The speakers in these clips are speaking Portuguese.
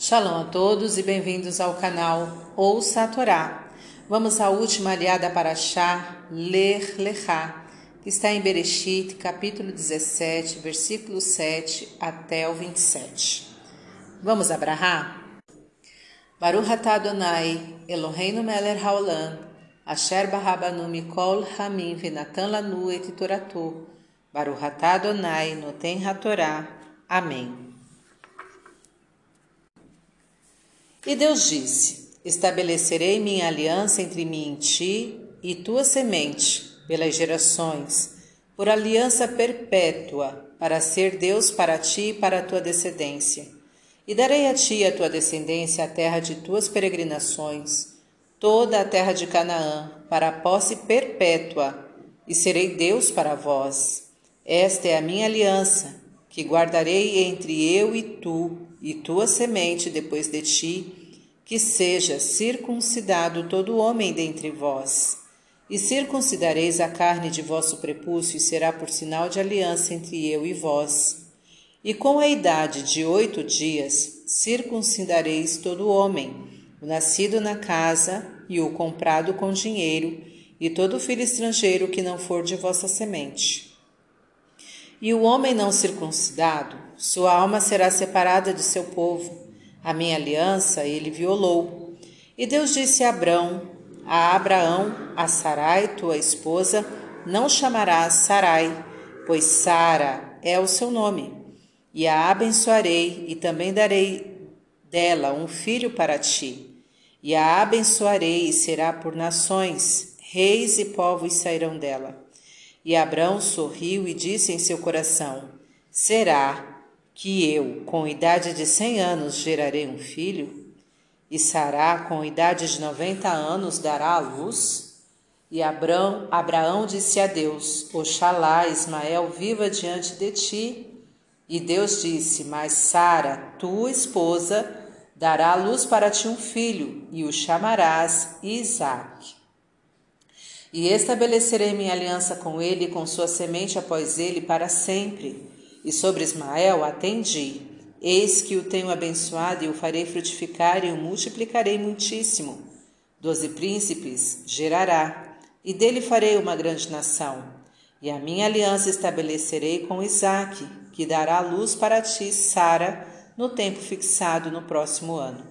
Shalom a todos e bem-vindos ao canal Ouça a Torá. Vamos à última aliada para Shá, Ler Lechá, que está em Bereshit, capítulo 17, versículo 7 até o 27. Vamos abrahar? Baruch atah Adonai, Eloheinu melech haolam, asher barabanu mikol hamim venatan lanu et toratu, Baruch atah Adonai noten hatorá. Amém. E Deus disse: Estabelecerei minha aliança entre mim e ti e tua semente, pelas gerações, por aliança perpétua, para ser Deus para ti e para a tua descendência. E darei a ti e a tua descendência a terra de tuas peregrinações, toda a terra de Canaã, para a posse perpétua, e serei Deus para vós. Esta é a minha aliança, que guardarei entre eu e tu, e tua semente depois de ti, que seja circuncidado todo homem dentre vós. E circuncidareis a carne de vosso prepúcio, e será por sinal de aliança entre eu e vós. E com a idade de oito dias, circuncidareis todo homem, o nascido na casa e o comprado com dinheiro, e todo filho estrangeiro que não for de vossa semente. E o homem não circuncidado, sua alma será separada de seu povo. A minha aliança ele violou. E Deus disse a Abrão, a Abraão, a Sarai, tua esposa, não chamarás Sarai, pois Sara é o seu nome. E a abençoarei e também darei dela um filho para ti. E a abençoarei e será por nações, reis e povos sairão dela. E Abrão sorriu e disse em seu coração: Será que eu, com idade de cem anos, gerarei um filho? E Sará, com idade de noventa anos, dará à luz? E Abrão, Abraão disse a Deus: Oxalá Ismael viva diante de ti. E Deus disse: Mas Sara, tua esposa, dará à luz para ti um filho, e o chamarás Isaque. E estabelecerei minha aliança com ele e com sua semente após ele para sempre. E sobre Ismael atendi. Eis que o tenho abençoado e o farei frutificar e o multiplicarei muitíssimo. Doze príncipes gerará, e dele farei uma grande nação. E a minha aliança estabelecerei com Isaque, que dará luz para ti, Sara, no tempo fixado no próximo ano.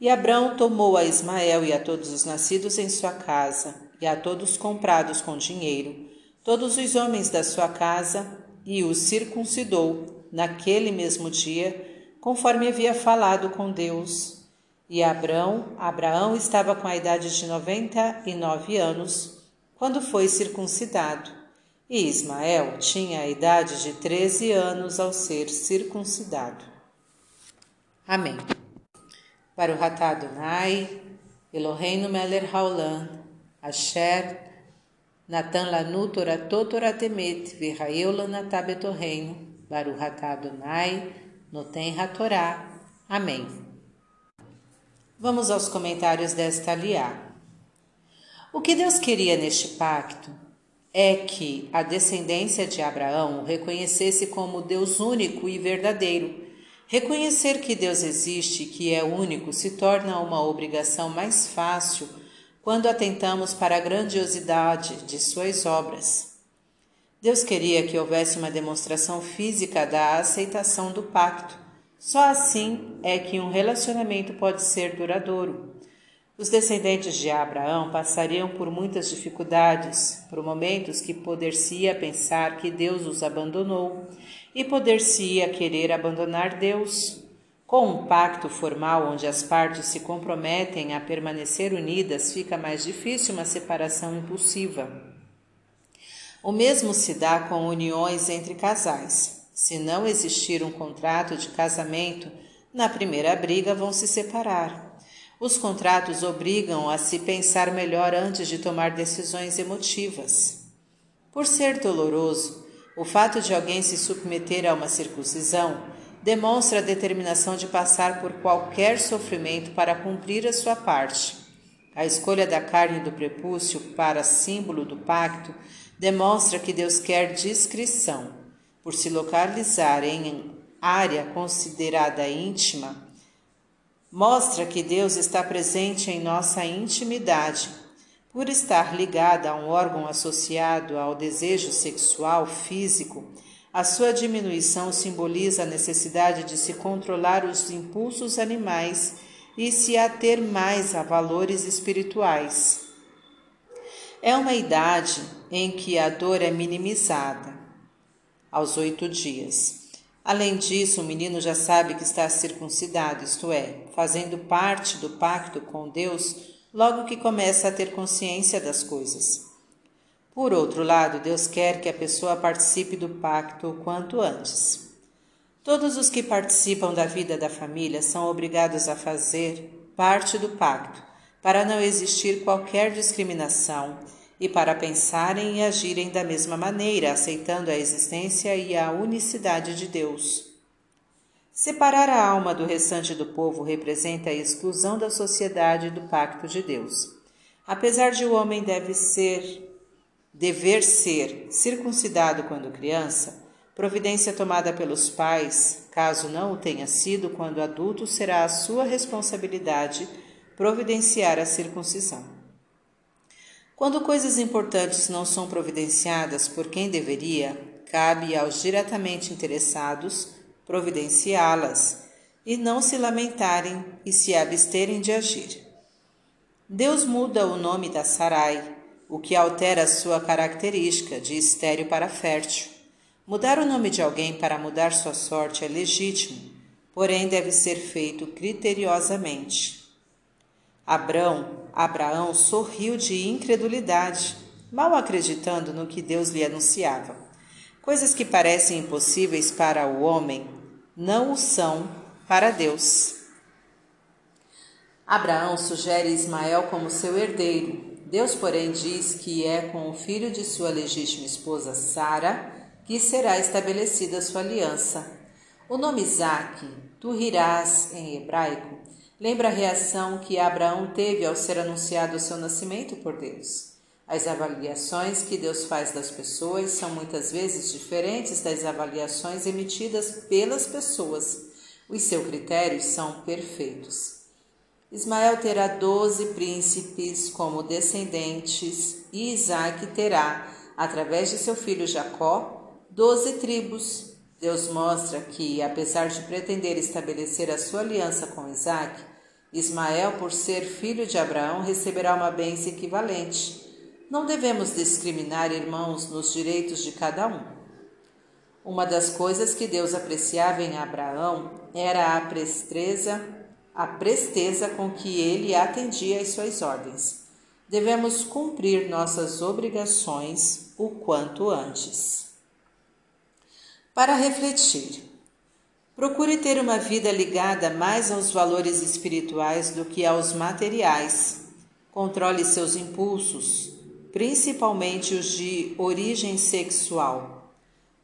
E Abrão tomou a Ismael e a todos os nascidos em sua casa e a todos comprados com dinheiro, todos os homens da sua casa, e os circuncidou naquele mesmo dia, conforme havia falado com Deus. E Abrão, Abraão estava com a idade de noventa e nove anos, quando foi circuncidado, e Ismael tinha a idade de treze anos ao ser circuncidado. Amém. Para o Ratá Adonai, Eloheinu Meler Haolam, Asher, Natan lanu toratot toratemet, virraeu lanatá betorreino, baruch atah Adonai, noten hatorá. Amém. Vamos aos comentários desta aliá. O que Deus queria neste pacto é que a descendência de Abraão o reconhecesse como Deus único e verdadeiro. Reconhecer que Deus existe que é único se torna uma obrigação mais fácil quando atentamos para a grandiosidade de suas obras. Deus queria que houvesse uma demonstração física da aceitação do pacto. Só assim é que um relacionamento pode ser duradouro. Os descendentes de Abraão passariam por muitas dificuldades, por momentos que poder-se-ia pensar que Deus os abandonou e poder-se-ia querer abandonar Deus. Com um pacto formal onde as partes se comprometem a permanecer unidas, fica mais difícil uma separação impulsiva. O mesmo se dá com uniões entre casais. Se não existir um contrato de casamento, na primeira briga vão se separar. Os contratos obrigam a se pensar melhor antes de tomar decisões emotivas. Por ser doloroso, o fato de alguém se submeter a uma circuncisão demonstra a determinação de passar por qualquer sofrimento para cumprir a sua parte. A escolha da carne do prepúcio para símbolo do pacto demonstra que Deus quer discrição. Por se localizar em área considerada íntima, Mostra que Deus está presente em nossa intimidade. Por estar ligada a um órgão associado ao desejo sexual físico, a sua diminuição simboliza a necessidade de se controlar os impulsos animais e se ater mais a valores espirituais. É uma idade em que a dor é minimizada, aos oito dias. Além disso, o menino já sabe que está circuncidado, isto é, fazendo parte do pacto com Deus logo que começa a ter consciência das coisas. Por outro lado, Deus quer que a pessoa participe do pacto o quanto antes. Todos os que participam da vida da família são obrigados a fazer parte do pacto, para não existir qualquer discriminação e para pensarem e agirem da mesma maneira, aceitando a existência e a unicidade de Deus. Separar a alma do restante do povo representa a exclusão da sociedade do pacto de Deus. Apesar de o homem deve ser dever ser circuncidado quando criança, providência tomada pelos pais, caso não o tenha sido, quando adulto, será a sua responsabilidade providenciar a circuncisão. Quando coisas importantes não são providenciadas por quem deveria, cabe aos diretamente interessados providenciá-las e não se lamentarem e se absterem de agir. Deus muda o nome da Sarai, o que altera sua característica de estéreo para fértil. Mudar o nome de alguém para mudar sua sorte é legítimo, porém deve ser feito criteriosamente. Abrão, Abraão sorriu de incredulidade, mal acreditando no que Deus lhe anunciava. Coisas que parecem impossíveis para o homem não o são para Deus. Abraão sugere Ismael como seu herdeiro. Deus, porém, diz que é com o filho de sua legítima esposa Sara que será estabelecida sua aliança. O nome Isaac, tu rirás em hebraico, lembra a reação que Abraão teve ao ser anunciado o seu nascimento por Deus. As avaliações que Deus faz das pessoas são muitas vezes diferentes das avaliações emitidas pelas pessoas. Os seus critérios são perfeitos. Ismael terá doze príncipes como descendentes e Isaac terá, através de seu filho Jacó, doze tribos. Deus mostra que, apesar de pretender estabelecer a sua aliança com Isaac, Ismael, por ser filho de Abraão, receberá uma bênção equivalente. Não devemos discriminar irmãos nos direitos de cada um. Uma das coisas que Deus apreciava em Abraão era a presteza, a presteza com que ele atendia às suas ordens. Devemos cumprir nossas obrigações o quanto antes. Para refletir, procure ter uma vida ligada mais aos valores espirituais do que aos materiais. Controle seus impulsos, principalmente os de origem sexual.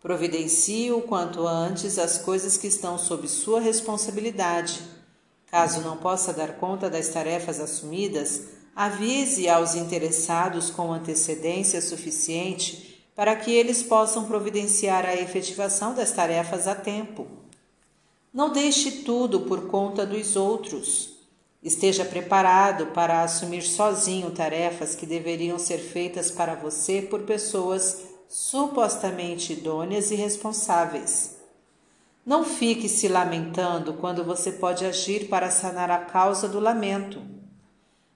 Providencie o quanto antes as coisas que estão sob sua responsabilidade. Caso não possa dar conta das tarefas assumidas, avise aos interessados com antecedência suficiente para que eles possam providenciar a efetivação das tarefas a tempo. Não deixe tudo por conta dos outros. Esteja preparado para assumir sozinho tarefas que deveriam ser feitas para você por pessoas supostamente idôneas e responsáveis. Não fique se lamentando quando você pode agir para sanar a causa do lamento.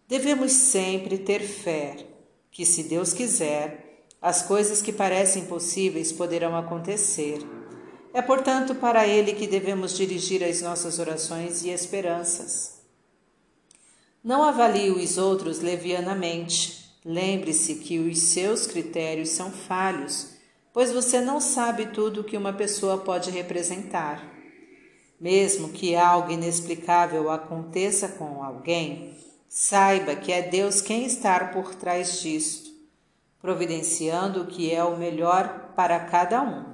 Devemos sempre ter fé que, se Deus quiser, as coisas que parecem impossíveis poderão acontecer. É, portanto, para Ele que devemos dirigir as nossas orações e esperanças. Não avalie os outros levianamente. Lembre-se que os seus critérios são falhos, pois você não sabe tudo o que uma pessoa pode representar. Mesmo que algo inexplicável aconteça com alguém, saiba que é Deus quem está por trás disto providenciando o que é o melhor para cada um.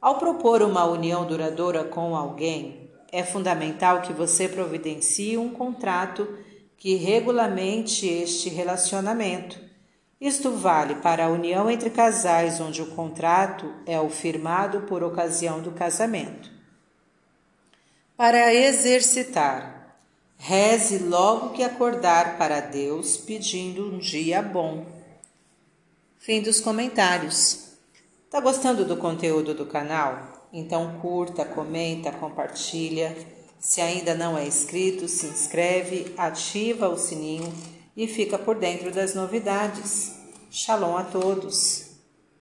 Ao propor uma união duradoura com alguém, é fundamental que você providencie um contrato que regulamente este relacionamento. Isto vale para a união entre casais, onde o contrato é o firmado por ocasião do casamento. Para exercitar, Reze logo que acordar para Deus pedindo um dia bom. Fim dos comentários. Tá gostando do conteúdo do canal? Então curta, comenta, compartilha. Se ainda não é inscrito, se inscreve, ativa o sininho e fica por dentro das novidades. Shalom a todos!